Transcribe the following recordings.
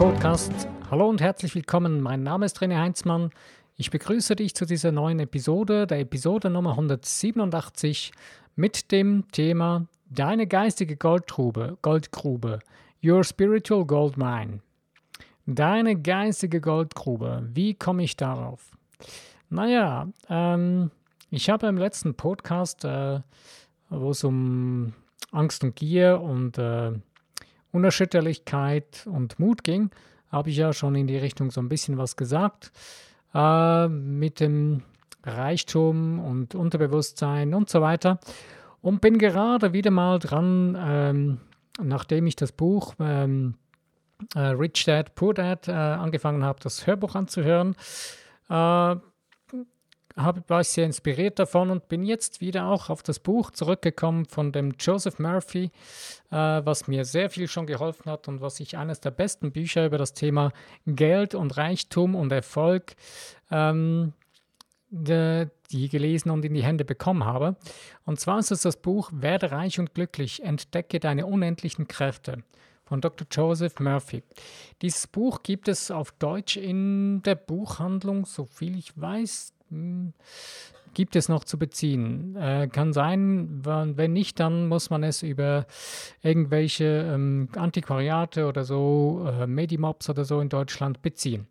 Podcast. Hallo und herzlich willkommen. Mein Name ist René Heinzmann. Ich begrüße dich zu dieser neuen Episode, der Episode Nummer 187 mit dem Thema Deine geistige Goldgrube, Goldgrube, Your Spiritual Gold Mine. Deine geistige Goldgrube, wie komme ich darauf? Naja, ähm, ich habe im letzten Podcast, äh, wo es um Angst und Gier und äh, Unerschütterlichkeit und Mut ging, habe ich ja schon in die Richtung so ein bisschen was gesagt. Äh, mit dem Reichtum und Unterbewusstsein und so weiter. Und bin gerade wieder mal dran, ähm, nachdem ich das Buch ähm, äh, Rich Dad, Poor Dad äh, angefangen habe, das Hörbuch anzuhören. Äh, hab, war ich sehr inspiriert davon und bin jetzt wieder auch auf das Buch zurückgekommen von dem Joseph Murphy, äh, was mir sehr viel schon geholfen hat und was ich eines der besten Bücher über das Thema Geld und Reichtum und Erfolg ähm, de, die gelesen und in die Hände bekommen habe. Und zwar ist es das Buch Werde reich und glücklich, entdecke deine unendlichen Kräfte von Dr. Joseph Murphy. Dieses Buch gibt es auf Deutsch in der Buchhandlung, so viel ich weiß, hm, gibt es noch zu beziehen. Äh, kann sein, wenn nicht, dann muss man es über irgendwelche ähm, Antiquariate oder so, äh, Medimobs oder so in Deutschland beziehen.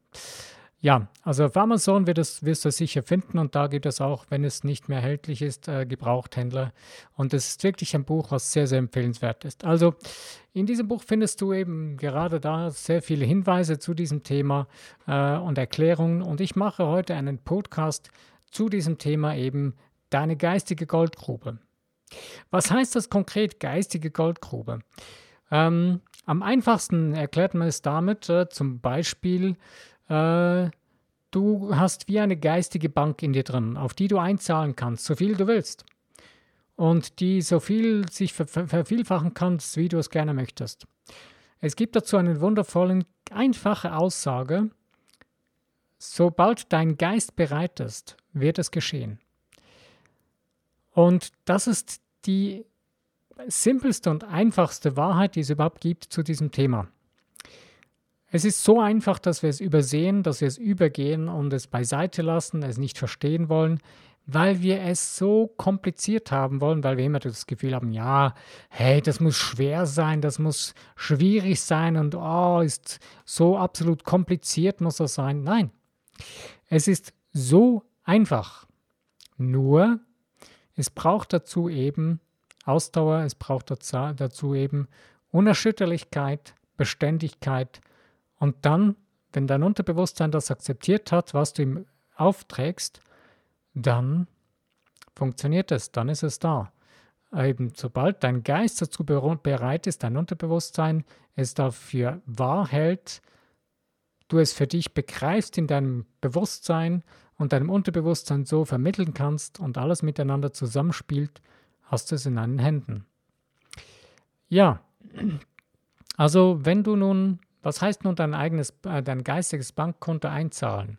Ja, also auf Amazon wird es, wirst du es sicher finden und da gibt es auch, wenn es nicht mehr erhältlich ist, äh, Gebrauchthändler. Und es ist wirklich ein Buch, was sehr, sehr empfehlenswert ist. Also in diesem Buch findest du eben gerade da sehr viele Hinweise zu diesem Thema äh, und Erklärungen. Und ich mache heute einen Podcast zu diesem Thema eben deine geistige Goldgrube. Was heißt das konkret, geistige Goldgrube? Ähm, am einfachsten erklärt man es damit, äh, zum Beispiel, äh, du hast wie eine geistige Bank in dir drin, auf die du einzahlen kannst, so viel du willst. Und die so viel sich ver vervielfachen kannst, wie du es gerne möchtest. Es gibt dazu eine wundervolle, einfache Aussage. Sobald dein Geist bereit ist, wird es geschehen. Und das ist die simpelste und einfachste Wahrheit, die es überhaupt gibt zu diesem Thema. Es ist so einfach, dass wir es übersehen, dass wir es übergehen und es beiseite lassen, es nicht verstehen wollen, weil wir es so kompliziert haben wollen, weil wir immer das Gefühl haben, ja, hey, das muss schwer sein, das muss schwierig sein und oh, ist so absolut kompliziert muss das sein. Nein, es ist so einfach. Nur, es braucht dazu eben Ausdauer, es braucht dazu eben Unerschütterlichkeit, Beständigkeit, und dann, wenn dein Unterbewusstsein das akzeptiert hat, was du ihm aufträgst, dann funktioniert es, dann ist es da. Eben sobald dein Geist dazu bereit ist, dein Unterbewusstsein es dafür wahr hält, du es für dich begreifst in deinem Bewusstsein und deinem Unterbewusstsein so vermitteln kannst und alles miteinander zusammenspielt, hast du es in deinen Händen. Ja, also wenn du nun was heißt nun dein eigenes, äh, dein geistiges Bankkonto einzahlen?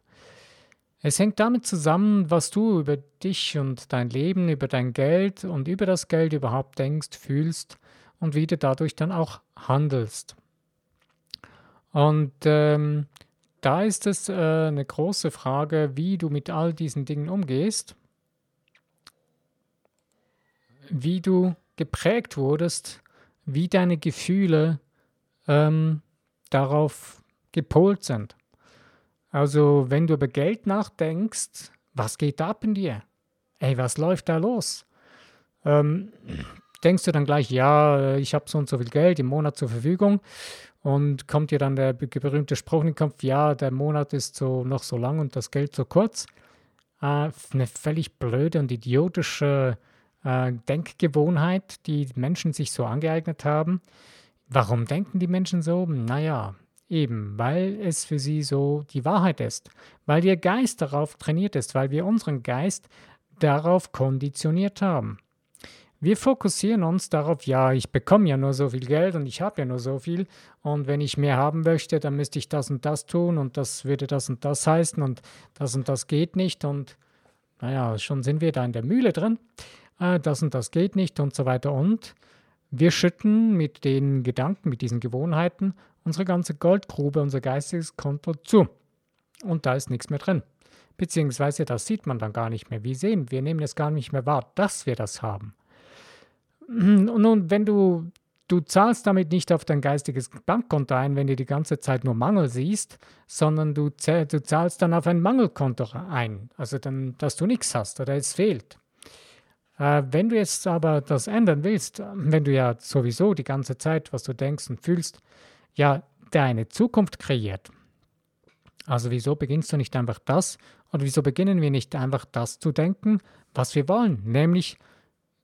Es hängt damit zusammen, was du über dich und dein Leben, über dein Geld und über das Geld überhaupt denkst, fühlst und wie du dadurch dann auch handelst. Und ähm, da ist es äh, eine große Frage, wie du mit all diesen Dingen umgehst, wie du geprägt wurdest, wie deine Gefühle ähm, darauf gepolt sind. Also wenn du über Geld nachdenkst, was geht ab in dir? Ey, was läuft da los? Ähm, denkst du dann gleich, ja, ich habe so und so viel Geld im Monat zur Verfügung und kommt dir dann der berühmte Spruch in den Kopf, ja, der Monat ist so noch so lang und das Geld so kurz. Äh, eine völlig blöde und idiotische äh, Denkgewohnheit, die Menschen sich so angeeignet haben. Warum denken die Menschen so? Naja, eben, weil es für sie so die Wahrheit ist, weil ihr Geist darauf trainiert ist, weil wir unseren Geist darauf konditioniert haben. Wir fokussieren uns darauf, ja, ich bekomme ja nur so viel Geld und ich habe ja nur so viel und wenn ich mehr haben möchte, dann müsste ich das und das tun und das würde das und das heißen und das und das geht nicht und naja, schon sind wir da in der Mühle drin, äh, das und das geht nicht und so weiter und wir schütten mit den Gedanken, mit diesen Gewohnheiten unsere ganze Goldgrube, unser geistiges Konto zu. Und da ist nichts mehr drin. Beziehungsweise das sieht man dann gar nicht mehr. Wie sehen, wir nehmen es gar nicht mehr wahr, dass wir das haben. Und nun, wenn du, du zahlst damit nicht auf dein geistiges Bankkonto ein, wenn du die ganze Zeit nur Mangel siehst, sondern du, du zahlst dann auf ein Mangelkonto ein. Also dann, dass du nichts hast oder es fehlt. Äh, wenn du jetzt aber das ändern willst, wenn du ja sowieso die ganze Zeit, was du denkst und fühlst, ja deine Zukunft kreiert. Also wieso beginnst du nicht einfach das oder wieso beginnen wir nicht einfach das zu denken, was wir wollen, nämlich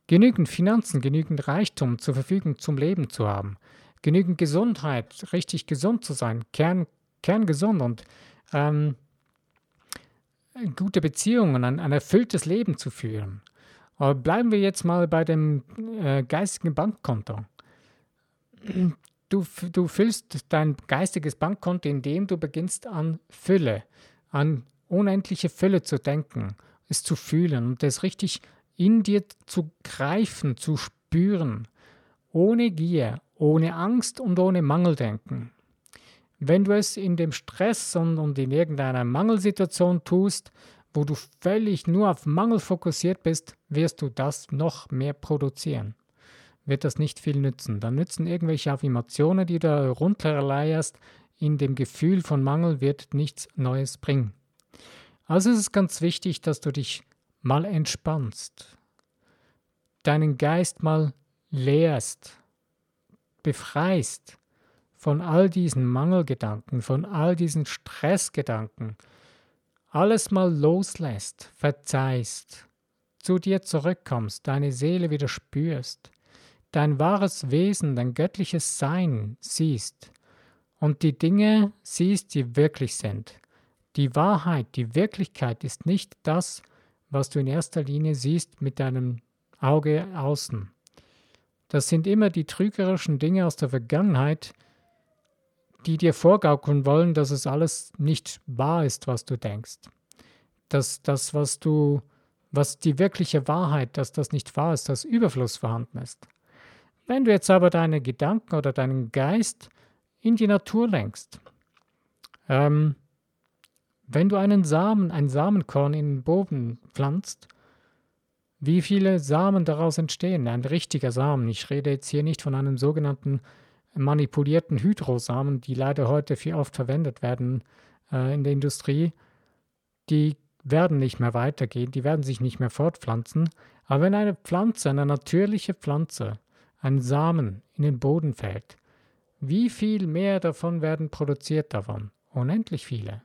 genügend Finanzen, genügend Reichtum zur Verfügung zum Leben zu haben, genügend Gesundheit, richtig gesund zu sein, kern, kerngesund und ähm, gute Beziehungen, ein, ein erfülltes Leben zu führen. Aber bleiben wir jetzt mal bei dem äh, geistigen Bankkonto. Du, du füllst dein geistiges Bankkonto, indem du beginnst an Fülle, an unendliche Fülle zu denken, es zu fühlen und es richtig in dir zu greifen, zu spüren, ohne Gier, ohne Angst und ohne Mangeldenken. Wenn du es in dem Stress und, und in irgendeiner Mangelsituation tust, wo du völlig nur auf Mangel fokussiert bist, wirst du das noch mehr produzieren. Wird das nicht viel nützen. Dann nützen irgendwelche Affirmationen, die du runterleierst, in dem Gefühl von Mangel wird nichts Neues bringen. Also ist es ganz wichtig, dass du dich mal entspannst, deinen Geist mal leerst, befreist von all diesen Mangelgedanken, von all diesen Stressgedanken, alles mal loslässt, verzeihst, zu dir zurückkommst, deine Seele wieder spürst, dein wahres Wesen, dein göttliches Sein siehst und die Dinge siehst, die wirklich sind. Die Wahrheit, die Wirklichkeit ist nicht das, was du in erster Linie siehst mit deinem Auge außen. Das sind immer die trügerischen Dinge aus der Vergangenheit, die dir vorgaukeln wollen, dass es alles nicht wahr ist, was du denkst. Dass das, was du, was die wirkliche Wahrheit, dass das nicht wahr ist, dass Überfluss vorhanden ist. Wenn du jetzt aber deine Gedanken oder deinen Geist in die Natur lenkst, ähm, wenn du einen Samen, ein Samenkorn in den Boden pflanzt, wie viele Samen daraus entstehen? Ein richtiger Samen. Ich rede jetzt hier nicht von einem sogenannten manipulierten Hydrosamen, die leider heute viel oft verwendet werden äh, in der Industrie, die werden nicht mehr weitergehen, die werden sich nicht mehr fortpflanzen. Aber wenn eine Pflanze, eine natürliche Pflanze, ein Samen in den Boden fällt, wie viel mehr davon werden produziert davon? Unendlich viele.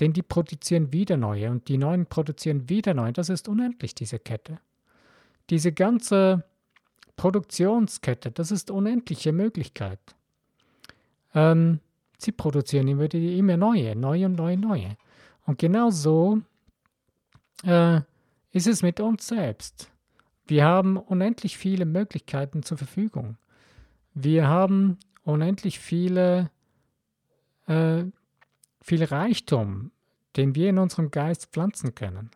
Denn die produzieren wieder neue und die neuen produzieren wieder neue. Das ist unendlich, diese Kette. Diese ganze Produktionskette, das ist unendliche Möglichkeit. Ähm, sie produzieren immer, die, immer neue, neue und neue, neue. Und genau so äh, ist es mit uns selbst. Wir haben unendlich viele Möglichkeiten zur Verfügung. Wir haben unendlich viele, äh, viel Reichtum, den wir in unserem Geist pflanzen können.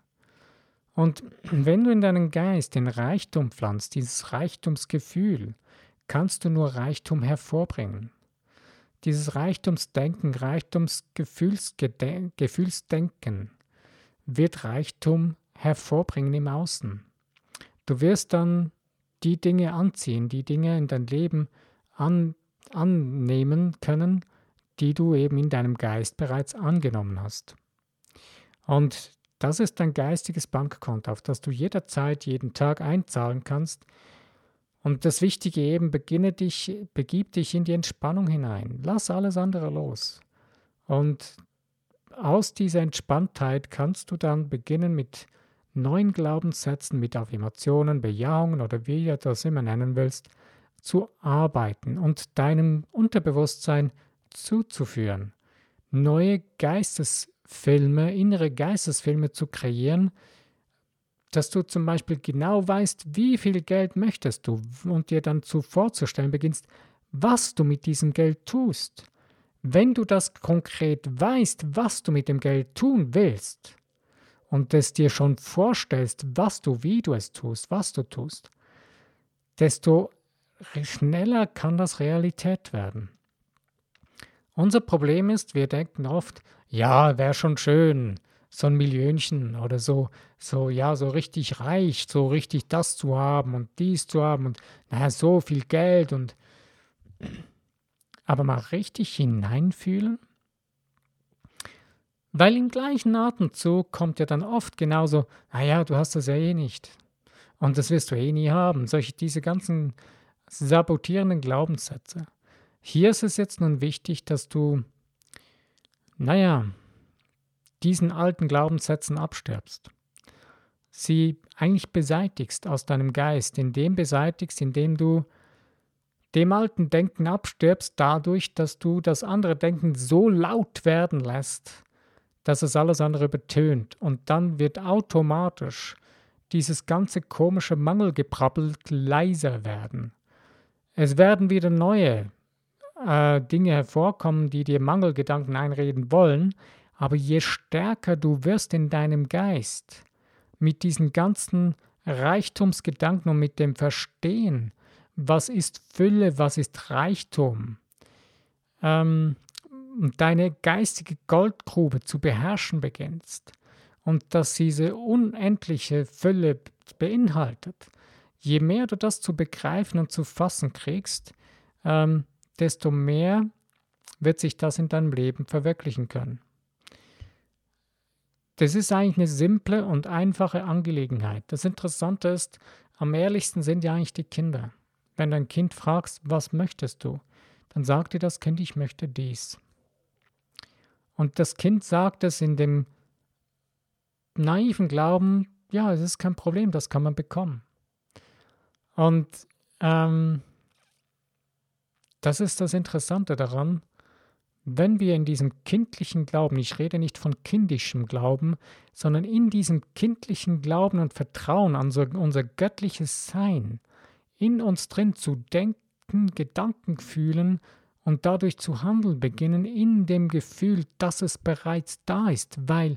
Und wenn du in deinen Geist den Reichtum pflanzt, dieses Reichtumsgefühl, kannst du nur Reichtum hervorbringen. Dieses Reichtumsdenken, Reichtumsgefühlsdenken wird Reichtum hervorbringen im Außen. Du wirst dann die Dinge anziehen, die Dinge in dein Leben an, annehmen können, die du eben in deinem Geist bereits angenommen hast. Und das ist dein geistiges Bankkonto, auf das du jederzeit, jeden Tag einzahlen kannst. Und das Wichtige eben, beginne dich, begib dich in die Entspannung hinein. Lass alles andere los. Und aus dieser Entspanntheit kannst du dann beginnen mit neuen Glaubenssätzen, mit Affirmationen, Bejahungen oder wie du das immer nennen willst, zu arbeiten und deinem Unterbewusstsein zuzuführen. Neue Geistes Filme, innere Geistesfilme zu kreieren, dass du zum Beispiel genau weißt, wie viel Geld möchtest du und dir dann zu vorzustellen beginnst, was du mit diesem Geld tust. Wenn du das konkret weißt, was du mit dem Geld tun willst und es dir schon vorstellst, was du, wie du es tust, was du tust, desto schneller kann das Realität werden. Unser Problem ist, wir denken oft, ja, wäre schon schön, so ein Millionchen oder so, so, ja, so richtig reich, so richtig das zu haben und dies zu haben und naja, so viel Geld und aber mal richtig hineinfühlen? Weil im gleichen Atemzug kommt ja dann oft genauso, naja, du hast das ja eh nicht. Und das wirst du eh nie haben. Solche, diese ganzen sabotierenden Glaubenssätze. Hier ist es jetzt nun wichtig, dass du, naja, diesen alten Glaubenssätzen abstirbst. Sie eigentlich beseitigst aus deinem Geist, indem beseitigst, indem du dem alten Denken abstirbst, dadurch, dass du das andere Denken so laut werden lässt, dass es alles andere übertönt. Und dann wird automatisch dieses ganze komische Mangelgeprabbel leiser werden. Es werden wieder neue äh, Dinge hervorkommen, die dir Mangelgedanken einreden wollen, aber je stärker du wirst in deinem Geist mit diesen ganzen Reichtumsgedanken und mit dem Verstehen, was ist Fülle, was ist Reichtum, ähm, deine geistige Goldgrube zu beherrschen beginnst und dass diese unendliche Fülle beinhaltet, je mehr du das zu begreifen und zu fassen kriegst, ähm, desto mehr wird sich das in deinem Leben verwirklichen können. Das ist eigentlich eine simple und einfache Angelegenheit. Das Interessante ist, am ehrlichsten sind ja eigentlich die Kinder. Wenn dein Kind fragst, was möchtest du, dann sagt dir das Kind, ich möchte dies. Und das Kind sagt es in dem naiven Glauben, ja, es ist kein Problem, das kann man bekommen. Und ähm, das ist das Interessante daran, wenn wir in diesem kindlichen Glauben, ich rede nicht von kindischem Glauben, sondern in diesem kindlichen Glauben und Vertrauen an so, unser göttliches Sein, in uns drin zu denken, Gedanken fühlen und dadurch zu handeln beginnen, in dem Gefühl, dass es bereits da ist, weil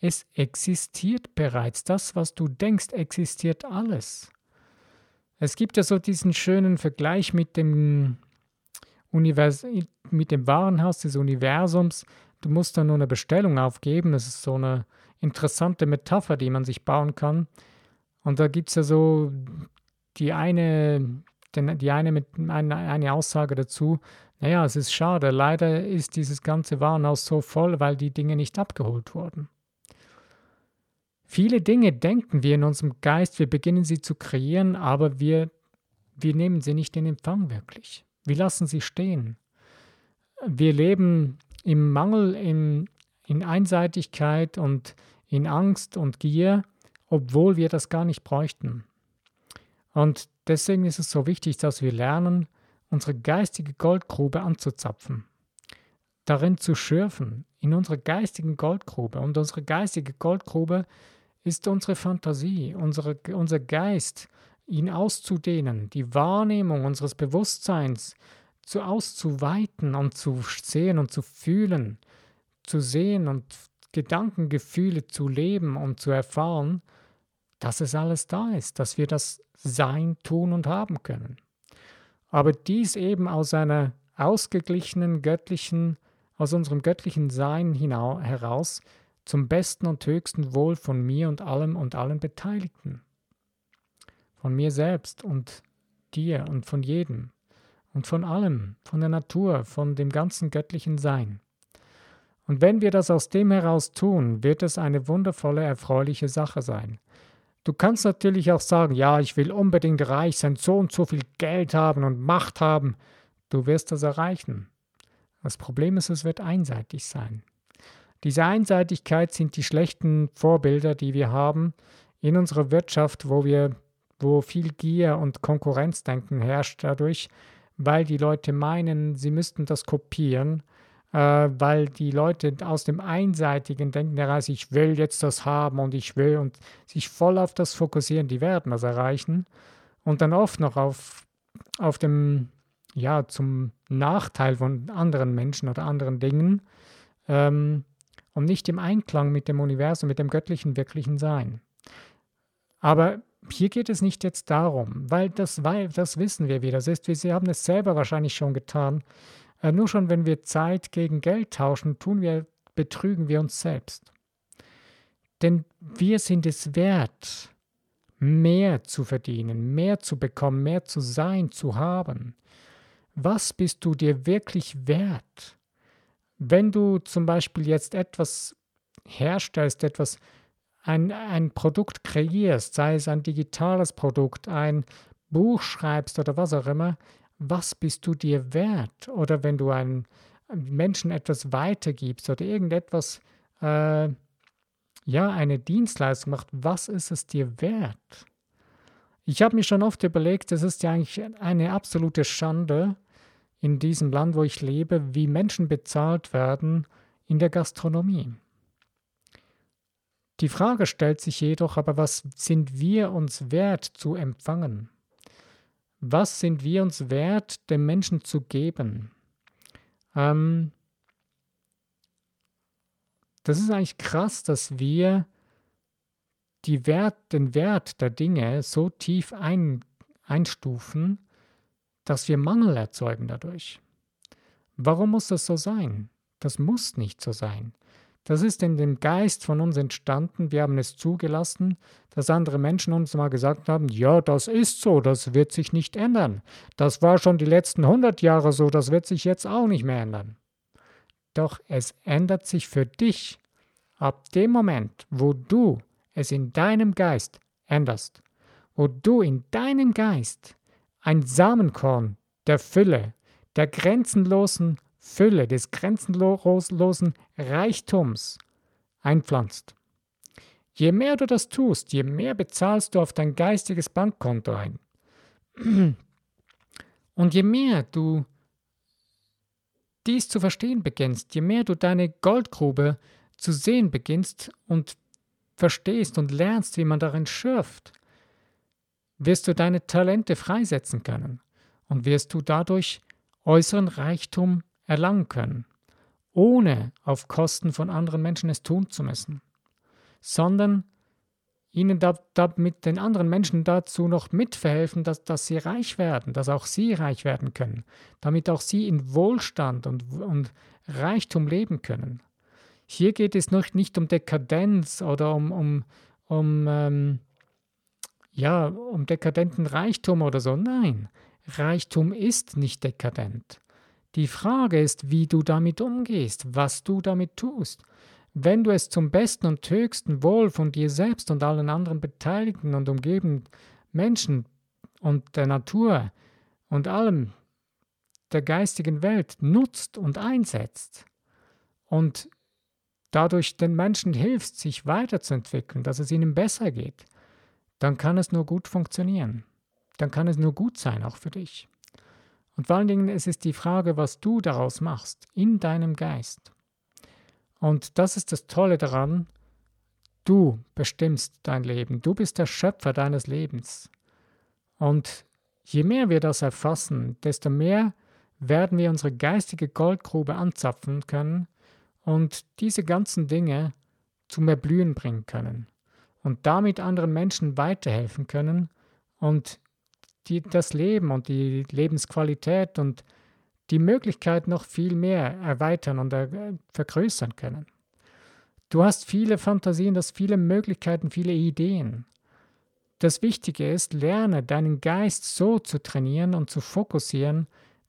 es existiert bereits. Das, was du denkst, existiert alles. Es gibt ja so diesen schönen Vergleich mit dem Univers mit dem Warenhaus des Universums. Du musst dann nur eine Bestellung aufgeben. Das ist so eine interessante Metapher, die man sich bauen kann. Und da gibt es ja so die eine, die eine, mit, eine, eine Aussage dazu. Naja, es ist schade. Leider ist dieses ganze Warenhaus so voll, weil die Dinge nicht abgeholt wurden. Viele Dinge denken wir in unserem Geist, wir beginnen sie zu kreieren, aber wir, wir nehmen sie nicht in Empfang wirklich. Wir lassen sie stehen. Wir leben im Mangel, in, in Einseitigkeit und in Angst und Gier, obwohl wir das gar nicht bräuchten. Und deswegen ist es so wichtig, dass wir lernen, unsere geistige Goldgrube anzuzapfen, darin zu schürfen, in unserer geistigen Goldgrube. Und unsere geistige Goldgrube ist unsere Fantasie, unsere, unser Geist, ihn auszudehnen, die Wahrnehmung unseres Bewusstseins zu auszuweiten und zu sehen und zu fühlen, zu sehen und Gedankengefühle zu leben und zu erfahren, dass es alles da ist, dass wir das sein, tun und haben können. Aber dies eben aus einer ausgeglichenen göttlichen, aus unserem göttlichen Sein heraus zum besten und höchsten Wohl von mir und allem und allen Beteiligten von mir selbst und dir und von jedem und von allem, von der Natur, von dem ganzen göttlichen Sein. Und wenn wir das aus dem heraus tun, wird es eine wundervolle, erfreuliche Sache sein. Du kannst natürlich auch sagen, ja, ich will unbedingt reich sein, so und so viel Geld haben und Macht haben. Du wirst das erreichen. Das Problem ist, es wird einseitig sein. Diese Einseitigkeit sind die schlechten Vorbilder, die wir haben in unserer Wirtschaft, wo wir wo viel Gier und Konkurrenzdenken herrscht dadurch, weil die Leute meinen, sie müssten das kopieren, äh, weil die Leute aus dem einseitigen Denken heraus, ich will jetzt das haben und ich will und sich voll auf das fokussieren, die werden das erreichen und dann oft noch auf, auf dem, ja, zum Nachteil von anderen Menschen oder anderen Dingen ähm, und nicht im Einklang mit dem Universum, mit dem göttlichen, wirklichen Sein. Aber hier geht es nicht jetzt darum, weil das, weil das wissen wir, wie das ist. Wir haben es selber wahrscheinlich schon getan. Äh, nur schon, wenn wir Zeit gegen Geld tauschen, tun wir, betrügen wir uns selbst. Denn wir sind es wert, mehr zu verdienen, mehr zu bekommen, mehr zu sein, zu haben. Was bist du dir wirklich wert? Wenn du zum Beispiel jetzt etwas herstellst, etwas, ein, ein Produkt kreierst, sei es ein digitales Produkt, ein Buch schreibst oder was auch immer, was bist du dir wert? Oder wenn du einem Menschen etwas weitergibst oder irgendetwas, äh, ja, eine Dienstleistung macht, was ist es dir wert? Ich habe mir schon oft überlegt, es ist ja eigentlich eine absolute Schande in diesem Land, wo ich lebe, wie Menschen bezahlt werden in der Gastronomie. Die Frage stellt sich jedoch aber, was sind wir uns wert zu empfangen? Was sind wir uns wert, dem Menschen zu geben? Ähm, das ist eigentlich krass, dass wir Wert, den Wert der Dinge so tief ein, einstufen, dass wir Mangel erzeugen dadurch. Warum muss das so sein? Das muss nicht so sein. Das ist in dem Geist von uns entstanden. Wir haben es zugelassen, dass andere Menschen uns mal gesagt haben, ja, das ist so, das wird sich nicht ändern. Das war schon die letzten 100 Jahre so, das wird sich jetzt auch nicht mehr ändern. Doch es ändert sich für dich ab dem Moment, wo du es in deinem Geist änderst, wo du in deinem Geist ein Samenkorn der Fülle, der grenzenlosen Fülle, des grenzenlosen Reichtums einpflanzt. Je mehr du das tust, je mehr bezahlst du auf dein geistiges Bankkonto ein. Und je mehr du dies zu verstehen beginnst, je mehr du deine Goldgrube zu sehen beginnst und verstehst und lernst, wie man darin schürft, wirst du deine Talente freisetzen können und wirst du dadurch äußeren Reichtum erlangen können, ohne auf Kosten von anderen Menschen es tun zu müssen, sondern ihnen damit den anderen Menschen dazu noch mitverhelfen, dass, dass sie reich werden, dass auch sie reich werden können, damit auch sie in Wohlstand und, und Reichtum leben können. Hier geht es noch nicht um Dekadenz oder um, um, um, ähm, ja, um dekadenten Reichtum oder so. Nein, Reichtum ist nicht dekadent. Die Frage ist, wie du damit umgehst, was du damit tust. Wenn du es zum besten und höchsten Wohl von dir selbst und allen anderen beteiligten und umgebenden Menschen und der Natur und allem der geistigen Welt nutzt und einsetzt und dadurch den Menschen hilfst, sich weiterzuentwickeln, dass es ihnen besser geht, dann kann es nur gut funktionieren. Dann kann es nur gut sein, auch für dich. Und vor allen Dingen, es ist die Frage, was du daraus machst, in deinem Geist. Und das ist das Tolle daran, du bestimmst dein Leben, du bist der Schöpfer deines Lebens. Und je mehr wir das erfassen, desto mehr werden wir unsere geistige Goldgrube anzapfen können und diese ganzen Dinge zum Erblühen bringen können und damit anderen Menschen weiterhelfen können und die, das Leben und die Lebensqualität und die Möglichkeit noch viel mehr erweitern und er, vergrößern können. Du hast viele Fantasien, du hast viele Möglichkeiten, viele Ideen. Das Wichtige ist, lerne deinen Geist so zu trainieren und zu fokussieren,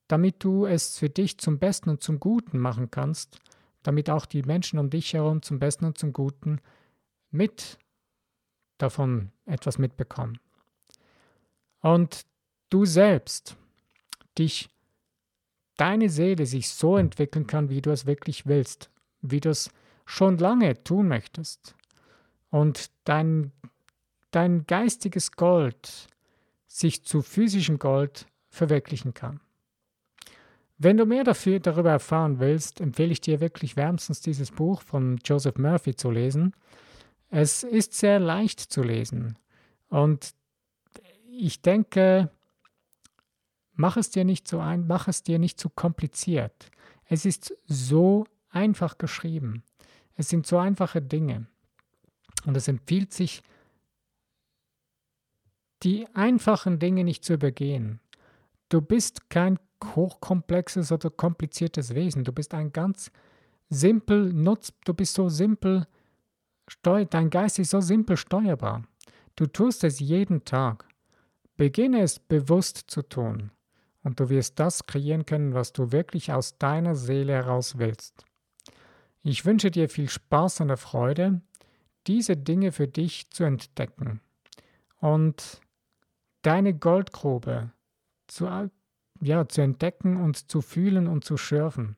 damit du es für dich zum Besten und zum Guten machen kannst, damit auch die Menschen um dich herum zum Besten und zum Guten mit davon etwas mitbekommen. Und du selbst dich, deine Seele sich so entwickeln kann, wie du es wirklich willst, wie du es schon lange tun möchtest. Und dein, dein geistiges Gold sich zu physischem Gold verwirklichen kann. Wenn du mehr dafür, darüber erfahren willst, empfehle ich dir wirklich wärmstens dieses Buch von Joseph Murphy zu lesen. Es ist sehr leicht zu lesen und ich denke, Mach es dir nicht so ein, mach es dir nicht zu kompliziert. Es ist so einfach geschrieben. Es sind so einfache Dinge. Und es empfiehlt sich, die einfachen Dinge nicht zu übergehen. Du bist kein hochkomplexes oder kompliziertes Wesen. Du bist ein ganz simpel nutz, du bist so simpel, steu dein Geist ist so simpel steuerbar. Du tust es jeden Tag. Beginne es bewusst zu tun und du wirst das kreieren können, was du wirklich aus deiner Seele heraus willst. Ich wünsche dir viel Spaß und der Freude, diese Dinge für dich zu entdecken und deine Goldgrube zu, ja, zu entdecken und zu fühlen und zu schürfen.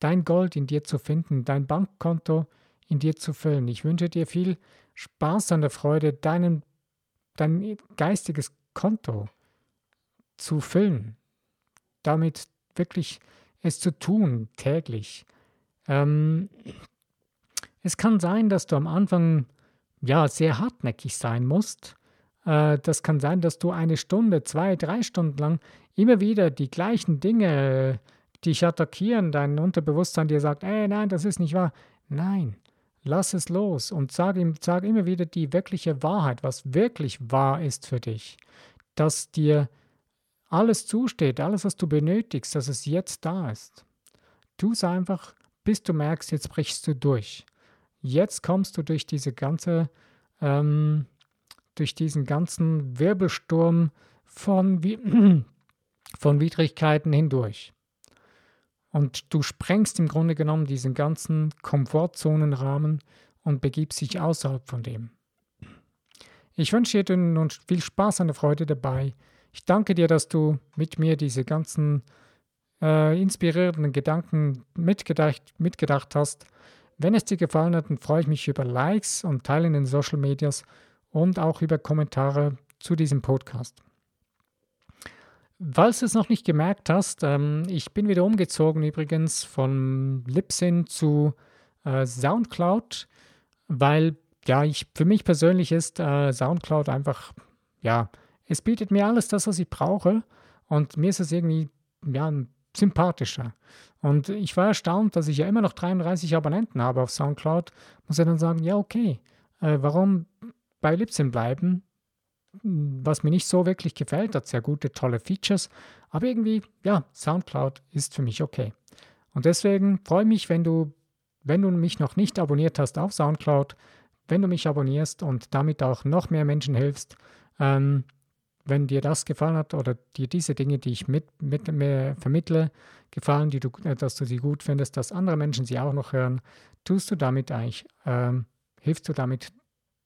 Dein Gold in dir zu finden, dein Bankkonto in dir zu füllen. Ich wünsche dir viel Spaß und der Freude, deinen, dein geistiges Konto zu füllen. Damit wirklich es zu tun, täglich. Ähm, es kann sein, dass du am Anfang ja sehr hartnäckig sein musst. Äh, das kann sein, dass du eine Stunde, zwei, drei Stunden lang immer wieder die gleichen Dinge dich attackieren, dein Unterbewusstsein dir sagt, ey, nein, das ist nicht wahr. Nein, lass es los und sag ihm, sag immer wieder die wirkliche Wahrheit, was wirklich wahr ist für dich. Dass dir alles zusteht, alles, was du benötigst, dass es jetzt da ist. Tu es einfach, bis du merkst, jetzt brichst du durch. Jetzt kommst du durch diese ganze, ähm, durch diesen ganzen Wirbelsturm von, von Widrigkeiten hindurch. Und du sprengst im Grunde genommen diesen ganzen Komfortzonenrahmen und begibst dich außerhalb von dem. Ich wünsche dir nun viel Spaß und Freude dabei. Ich danke dir, dass du mit mir diese ganzen äh, inspirierenden Gedanken mitgedacht, mitgedacht hast. Wenn es dir gefallen hat, dann freue ich mich über Likes und Teilen in den Social Medias und auch über Kommentare zu diesem Podcast. Falls du es noch nicht gemerkt hast, ähm, ich bin wieder umgezogen übrigens von Libsyn zu äh, Soundcloud, weil ja, ich, für mich persönlich ist äh, Soundcloud einfach, ja, es bietet mir alles das, was ich brauche und mir ist es irgendwie, ja, sympathischer. Und ich war erstaunt, dass ich ja immer noch 33 Abonnenten habe auf Soundcloud. Muss er dann sagen, ja, okay, äh, warum bei Libsyn bleiben? was mir nicht so wirklich gefällt, hat sehr gute, tolle Features, aber irgendwie, ja, Soundcloud ist für mich okay. Und deswegen freue ich mich, wenn du, wenn du mich noch nicht abonniert hast auf Soundcloud, wenn du mich abonnierst und damit auch noch mehr Menschen hilfst, ähm, wenn dir das gefallen hat oder dir diese Dinge, die ich mit, mit mir vermittle, gefallen, die du, äh, dass du sie gut findest, dass andere Menschen sie auch noch hören, tust du damit eigentlich, ähm, hilfst du damit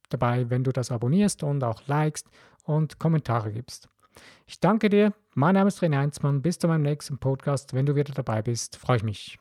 dabei, wenn du das abonnierst und auch likest und Kommentare gibst. Ich danke dir. Mein Name ist René Heinzmann. Bis zu meinem nächsten Podcast. Wenn du wieder dabei bist, freue ich mich.